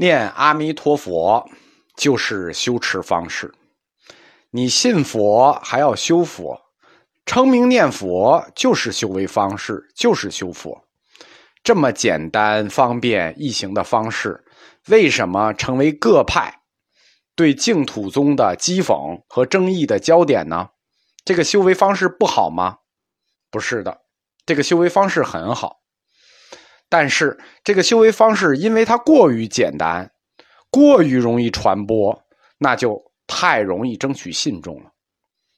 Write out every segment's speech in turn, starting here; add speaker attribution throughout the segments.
Speaker 1: 念阿弥陀佛就是修持方式，你信佛还要修佛，称名念佛就是修为方式，就是修佛。这么简单、方便、易行的方式，为什么成为各派对净土宗的讥讽和争议的焦点呢？这个修为方式不好吗？不是的，这个修为方式很好。但是这个修为方式，因为它过于简单，过于容易传播，那就太容易争取信众了。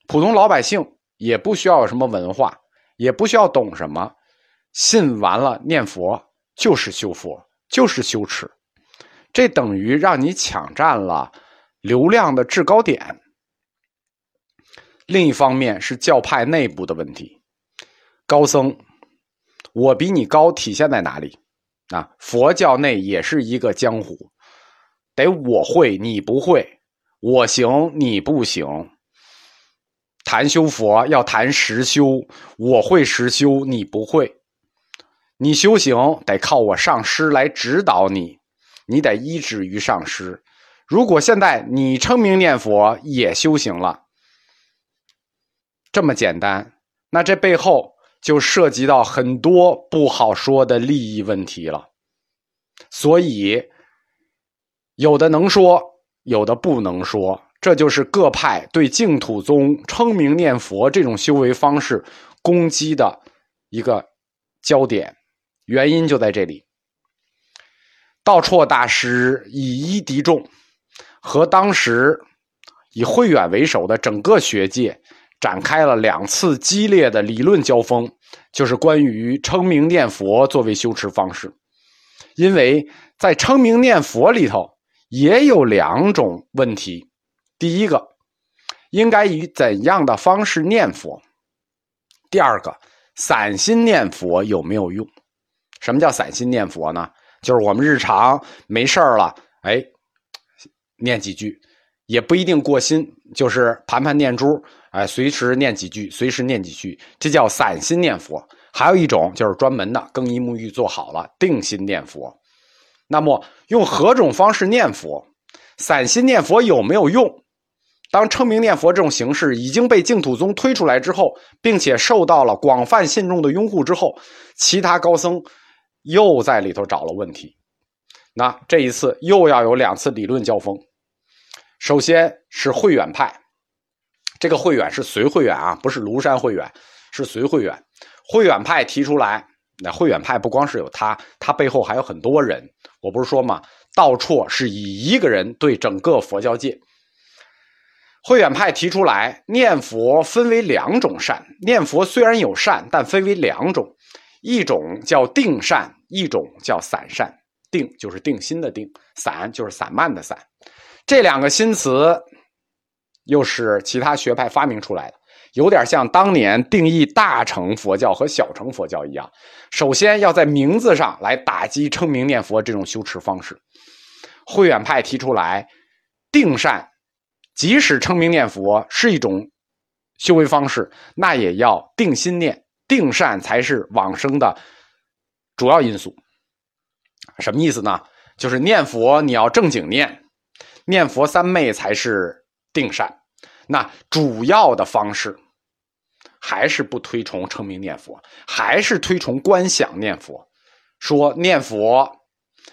Speaker 1: 普通老百姓也不需要有什么文化，也不需要懂什么，信完了念佛就是修佛，就是修持，这等于让你抢占了流量的制高点。另一方面是教派内部的问题，高僧。我比你高，体现在哪里？啊，佛教内也是一个江湖，得我会你不会，我行你不行。谈修佛要谈实修，我会实修，你不会。你修行得靠我上师来指导你，你得依止于上师。如果现在你称名念佛也修行了，这么简单，那这背后。就涉及到很多不好说的利益问题了，所以有的能说，有的不能说，这就是各派对净土宗称名念佛这种修为方式攻击的一个焦点，原因就在这里。道绰大师以一敌众，和当时以慧远为首的整个学界。展开了两次激烈的理论交锋，就是关于称名念佛作为修持方式。因为在称名念佛里头也有两种问题：第一个，应该以怎样的方式念佛；第二个，散心念佛有没有用？什么叫散心念佛呢？就是我们日常没事了，哎，念几句，也不一定过心，就是盘盘念珠。哎，随时念几句，随时念几句，这叫散心念佛。还有一种就是专门的更衣沐浴做好了，定心念佛。那么用何种方式念佛？散心念佛有没有用？当称名念佛这种形式已经被净土宗推出来之后，并且受到了广泛信众的拥护之后，其他高僧又在里头找了问题。那这一次又要有两次理论交锋。首先是慧远派。这个慧远是随慧远啊，不是庐山慧远，是随慧远。慧远派提出来，那慧远派不光是有他，他背后还有很多人。我不是说嘛，道绰是以一个人对整个佛教界。慧远派提出来，念佛分为两种善，念佛虽然有善，但分为两种，一种叫定善，一种叫散善。定就是定心的定，散就是散漫的散。这两个新词。又是其他学派发明出来的，有点像当年定义大乘佛教和小乘佛教一样。首先要在名字上来打击称名念佛这种修持方式。慧远派提出来，定善，即使称名念佛是一种修为方式，那也要定心念，定善才是往生的主要因素。什么意思呢？就是念佛你要正经念，念佛三昧才是定善。那主要的方式还是不推崇称名念佛，还是推崇观想念佛。说念佛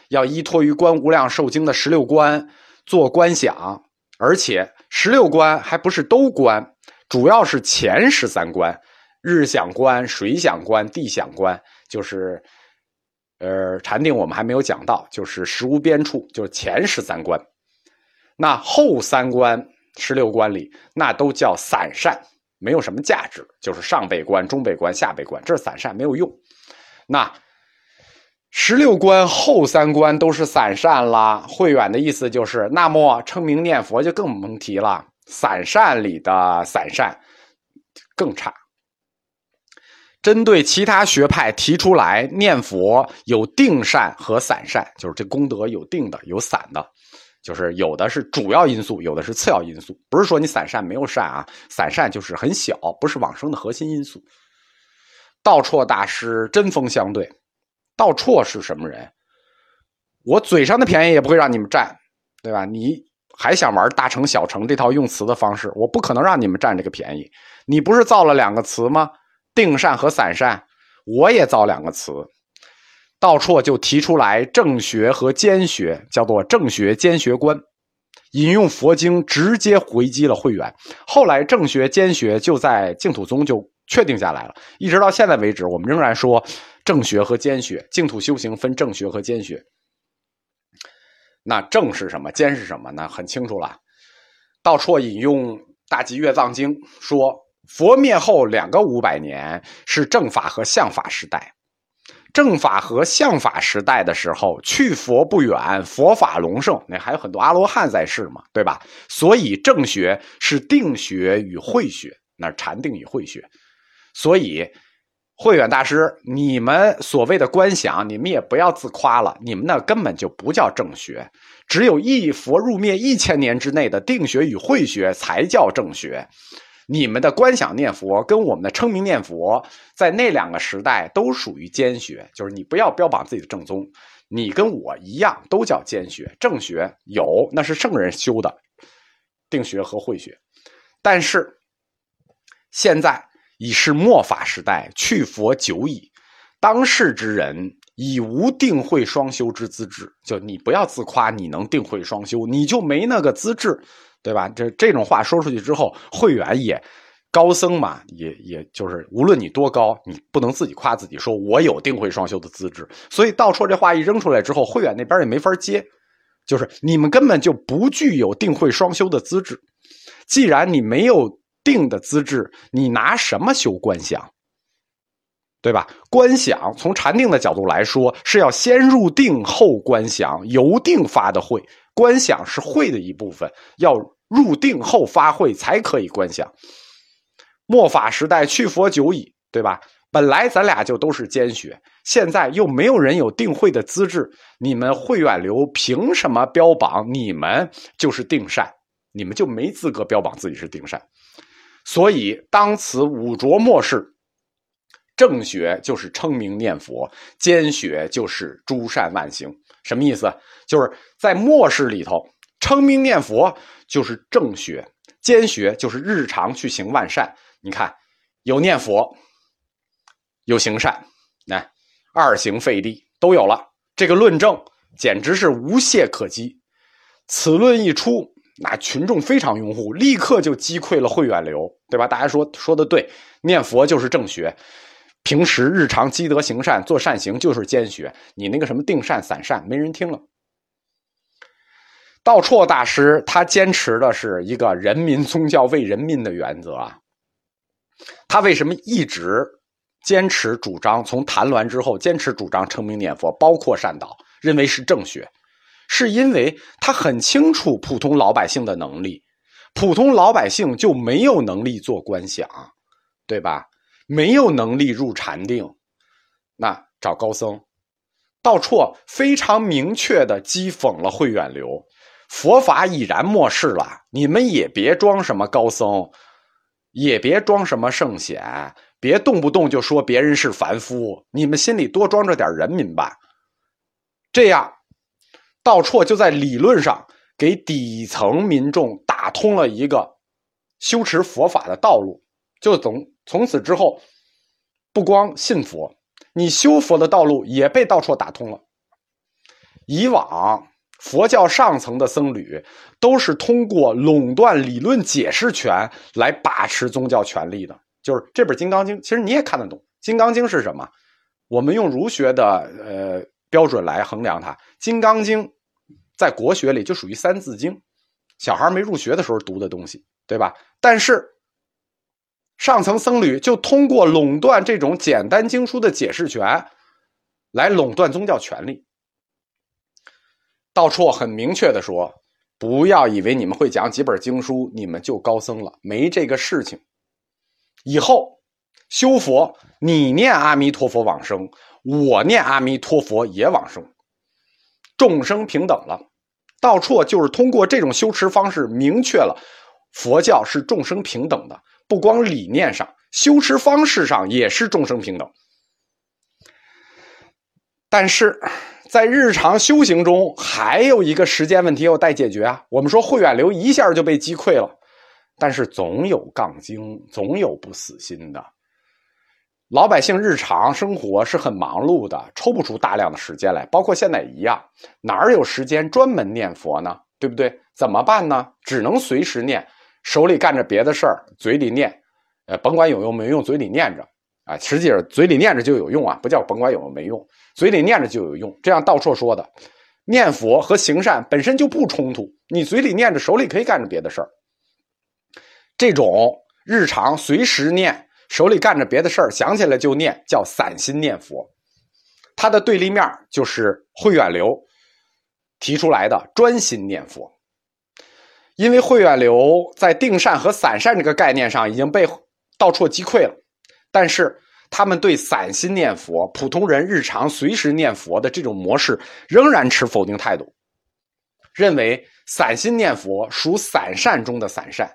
Speaker 1: 要依托于《观无量寿经》的十六观做观想，而且十六观还不是都观，主要是前十三观：日想观、水想观、地想观，就是呃禅定我们还没有讲到，就是实无边处，就是前十三观。那后三观。十六观里，那都叫散善，没有什么价值，就是上辈观、中辈观、下辈观，这是散善，没有用。那十六观后三观都是散善了。慧远的意思就是，那么称名念佛就更甭提了，散善里的散善更差。针对其他学派提出来，念佛有定善和散善，就是这功德有定的，有散的。就是有的是主要因素，有的是次要因素。不是说你散善没有善啊，散善就是很小，不是往生的核心因素。道绰大师针锋相对。道绰是什么人？我嘴上的便宜也不会让你们占，对吧？你还想玩大成小成这套用词的方式，我不可能让你们占这个便宜。你不是造了两个词吗？定善和散善，我也造两个词。道绰就提出来正学和兼学，叫做正学兼学观，引用佛经直接回击了慧远。后来正学兼学就在净土宗就确定下来了，一直到现在为止，我们仍然说正学和兼学。净土修行分正学和兼学。那正是什么？兼是什么呢？很清楚了。道绰引用《大集月藏经》说，佛灭后两个五百年是正法和相法时代。正法和相法时代的时候，去佛不远，佛法隆盛，那还有很多阿罗汉在世嘛，对吧？所以正学是定学与慧学，那禅定与慧学。所以慧远大师，你们所谓的观想，你们也不要自夸了，你们那根本就不叫正学，只有一佛入灭一千年之内的定学与慧学才叫正学。你们的观想念佛跟我们的称名念佛，在那两个时代都属于兼学，就是你不要标榜自己的正宗，你跟我一样都叫兼学。正学有那是圣人修的定学和慧学，但是现在已是末法时代，去佛久矣，当世之人已无定慧双修之资质。就你不要自夸你能定慧双修，你就没那个资质。对吧？这这种话说出去之后，慧远也高僧嘛，也也就是无论你多高，你不能自己夸自己，说我有定慧双修的资质。所以道绰这话一扔出来之后，慧远那边也没法接，就是你们根本就不具有定慧双修的资质。既然你没有定的资质，你拿什么修观想？对吧？观想从禅定的角度来说，是要先入定后观想，由定发的慧。观想是慧的一部分，要。入定后发慧才可以观想。末法时代去佛久矣，对吧？本来咱俩就都是奸学，现在又没有人有定慧的资质，你们慧远流凭什么标榜你们就是定善？你们就没资格标榜自己是定善。所以当此五浊末世，正学就是称名念佛，兼学就是诸善万行。什么意思？就是在末世里头。称名念佛就是正学，兼学就是日常去行万善。你看，有念佛，有行善，那二行费力都有了。这个论证简直是无懈可击。此论一出，那群众非常拥护，立刻就击溃了慧远流，对吧？大家说说的对，念佛就是正学，平时日常积德行善做善行就是兼学。你那个什么定善散善，没人听了。道绰大师他坚持的是一个人民宗教为人民的原则啊。他为什么一直坚持主张从谭鸾之后坚持主张称名念佛，包括善导，认为是正学，是因为他很清楚普通老百姓的能力，普通老百姓就没有能力做观想，对吧？没有能力入禅定，那找高僧。道绰非常明确的讥讽了慧远流。佛法已然末世了，你们也别装什么高僧，也别装什么圣贤，别动不动就说别人是凡夫，你们心里多装着点人民吧。这样，道绰就在理论上给底层民众打通了一个修持佛法的道路，就从从此之后，不光信佛，你修佛的道路也被道绰打通了。以往。佛教上层的僧侣都是通过垄断理论解释权来把持宗教权力的。就是这本《金刚经》，其实你也看得懂，《金刚经》是什么？我们用儒学的呃标准来衡量它，《金刚经》在国学里就属于三字经，小孩没入学的时候读的东西，对吧？但是上层僧侣就通过垄断这种简单经书的解释权，来垄断宗教权力。道绰很明确的说：“不要以为你们会讲几本经书，你们就高僧了，没这个事情。以后修佛，你念阿弥陀佛往生，我念阿弥陀佛也往生，众生平等了。道绰就是通过这种修持方式，明确了佛教是众生平等的，不光理念上，修持方式上也是众生平等。但是。”在日常修行中，还有一个时间问题要待解决啊。我们说慧远流一下就被击溃了，但是总有杠精，总有不死心的。老百姓日常生活是很忙碌的，抽不出大量的时间来，包括现在一样，哪有时间专门念佛呢？对不对？怎么办呢？只能随时念，手里干着别的事儿，嘴里念，呃，甭管有用没用，嘴里念着啊。实际上，嘴里念着就有用啊，不叫甭管有用没用，嘴里念着就有用。这样道绰说的，念佛和行善本身就不冲突，你嘴里念着，手里可以干着别的事儿。这种日常随时念。手里干着别的事儿，想起来就念，叫散心念佛。它的对立面就是慧远流提出来的专心念佛。因为慧远流在定善和散善这个概念上已经被道绰击溃了，但是他们对散心念佛、普通人日常随时念佛的这种模式仍然持否定态度，认为散心念佛属散善中的散善，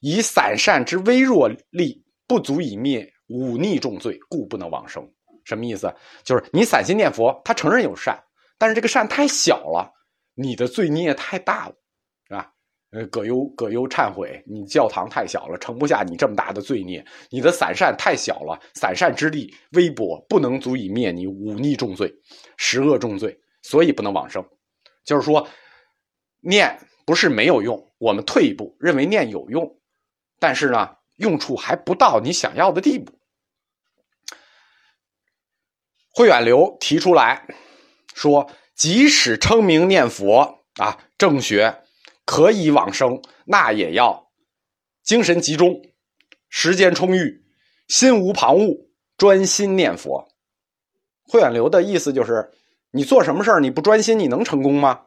Speaker 1: 以散善之微弱力。不足以灭忤逆重罪，故不能往生。什么意思？就是你散心念佛，他承认有善，但是这个善太小了，你的罪孽太大了，呃，葛优葛优忏悔，你教堂太小了，盛不下你这么大的罪孽。你的散善太小了，散善之力微薄，不能足以灭你忤逆重罪、十恶重罪，所以不能往生。就是说，念不是没有用，我们退一步认为念有用，但是呢？用处还不到你想要的地步。慧远流提出来说，即使称名念佛啊，正学可以往生，那也要精神集中，时间充裕，心无旁骛，专心念佛。慧远流的意思就是，你做什么事儿你不专心，你能成功吗？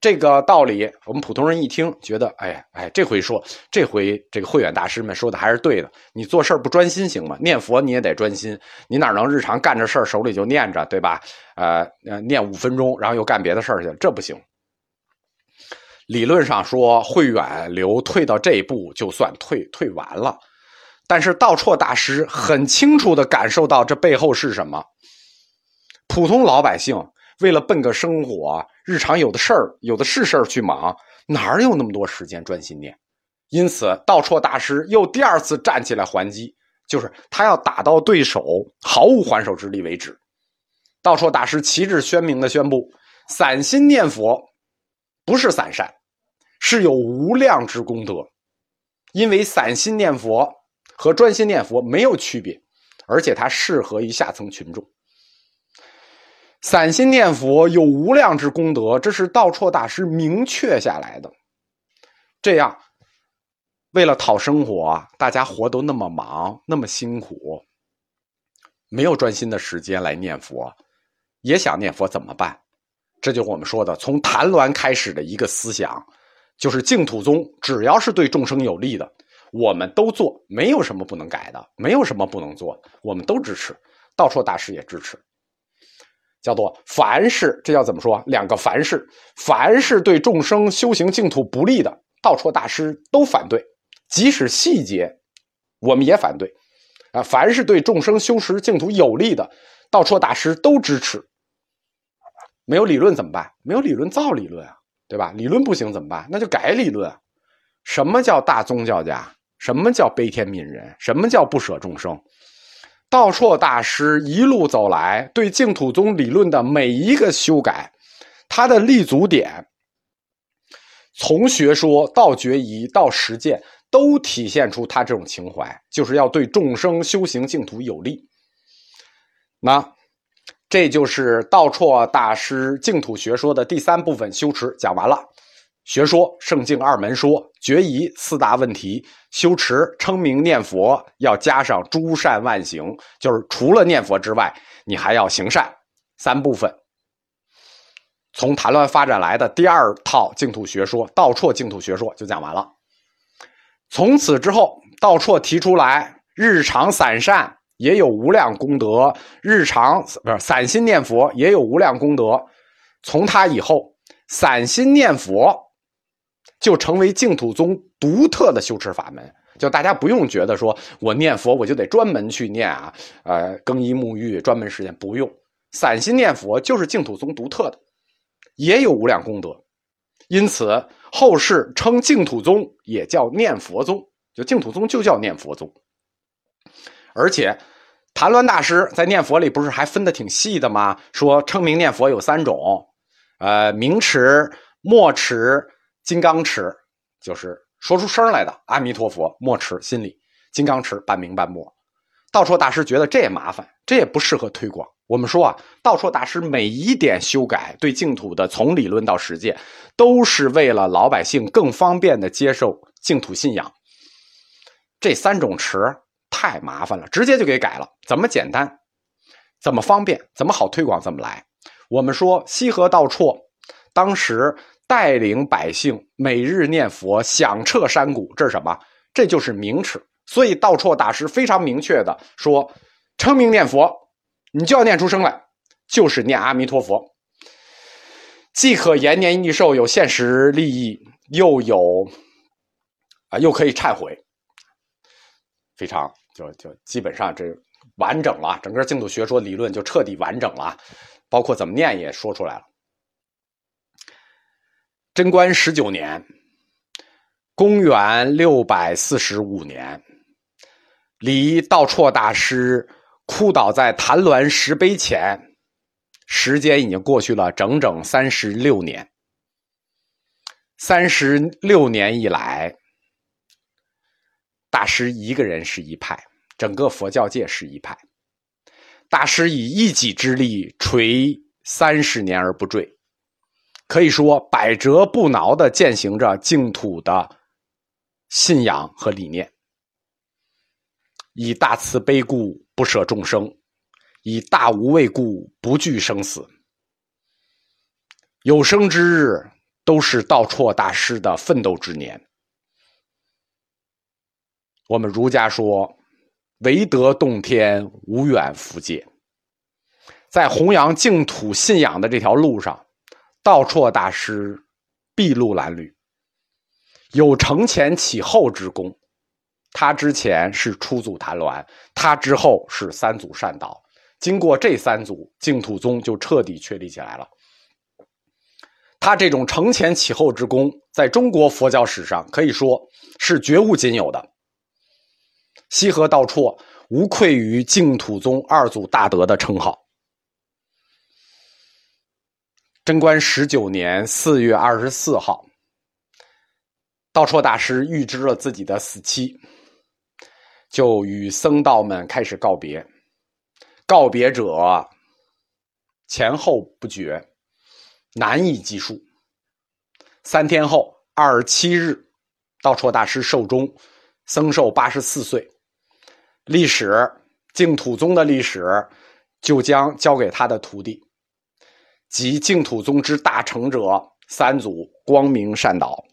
Speaker 1: 这个道理，我们普通人一听，觉得，哎哎，这回说，这回这个慧远大师们说的还是对的。你做事不专心行吗？念佛你也得专心，你哪能日常干着事儿手里就念着，对吧？呃，念五分钟，然后又干别的事儿去，这不行。理论上说，慧远流退到这一步就算退退完了，但是道绰大师很清楚的感受到这背后是什么，普通老百姓。为了奔个生活，日常有的事儿、有的是事儿去忙，哪有那么多时间专心念？因此，道绰大师又第二次站起来还击，就是他要打到对手毫无还手之力为止。道绰大师旗帜鲜明的宣布：散心念佛不是散善，是有无量之功德。因为散心念佛和专心念佛没有区别，而且它适合于下层群众。散心念佛有无量之功德，这是道绰大师明确下来的。这样，为了讨生活，大家活都那么忙，那么辛苦，没有专心的时间来念佛，也想念佛怎么办？这就是我们说的从谭鸾开始的一个思想，就是净土宗只要是对众生有利的，我们都做，没有什么不能改的，没有什么不能做，我们都支持。道绰大师也支持。叫做凡是，这叫怎么说？两个凡是，凡是对众生修行净土不利的，道绰大师都反对；即使细节，我们也反对。啊，凡是对众生修持净土有利的，道绰大师都支持。没有理论怎么办？没有理论造理论啊，对吧？理论不行怎么办？那就改理论。什么叫大宗教家？什么叫悲天悯人？什么叫不舍众生？道绰大师一路走来，对净土宗理论的每一个修改，他的立足点，从学说到决疑到实践，都体现出他这种情怀，就是要对众生修行净土有利。那这就是道绰大师净土学说的第三部分修持讲完了。学说圣境二门说决疑四大问题修持称名念佛要加上诸善万行，就是除了念佛之外，你还要行善三部分。从谈论发展来的第二套净土学说道绰净土学说就讲完了。从此之后，道绰提出来，日常散善也有无量功德，日常不是散心念佛也有无量功德。从他以后，散心念佛。就成为净土宗独特的修持法门，就大家不用觉得说我念佛我就得专门去念啊，呃，更衣沐浴专门时间不用，散心念佛就是净土宗独特的，也有无量功德，因此后世称净土宗也叫念佛宗，就净土宗就叫念佛宗。而且谭鸾大师在念佛里不是还分的挺细的吗？说称名念佛有三种，呃，名持、默持、金刚持，就是说出声来的阿弥陀佛，默持心里，金刚持半明半默。道绰大师觉得这也麻烦，这也不适合推广。我们说啊，道绰大师每一点修改对净土的，从理论到实践，都是为了老百姓更方便的接受净土信仰。这三种词太麻烦了，直接就给改了。怎么简单，怎么方便，怎么好推广，怎么来？我们说西河道绰当时带领百姓每日念佛，响彻山谷，这是什么？这就是名持。所以道绰大师非常明确的说：“称名念佛，你就要念出声来，就是念阿弥陀佛，既可延年益寿，有现实利益，又有啊，又可以忏悔，非常就就基本上这完整了，整个净土学说理论就彻底完整了，包括怎么念也说出来了。贞观十九年，公元六百四十五年。”离道绰大师哭倒在坛鸾石碑前，时间已经过去了整整三十六年。三十六年以来，大师一个人是一派，整个佛教界是一派。大师以一己之力垂三十年而不坠，可以说百折不挠的践行着净土的信仰和理念。以大慈悲故，不舍众生；以大无畏故，不惧生死。有生之日，都是道绰大师的奋斗之年。我们儒家说：“唯德洞天，无远弗届。”在弘扬净土信仰的这条路上，道绰大师筚路蓝缕，有承前启后之功。他之前是初祖谭鸾，他之后是三祖善导。经过这三祖，净土宗就彻底确立起来了。他这种承前启后之功，在中国佛教史上可以说是绝无仅有的。西河道绰无愧于净土宗二祖大德的称号。贞观十九年四月二十四号，道绰大师预知了自己的死期。就与僧道们开始告别，告别者前后不绝，难以计数。三天后，二十七日，道绰大师寿终，僧寿八十四岁。历史净土宗的历史就将交给他的徒弟，即净土宗之大成者三祖光明善导。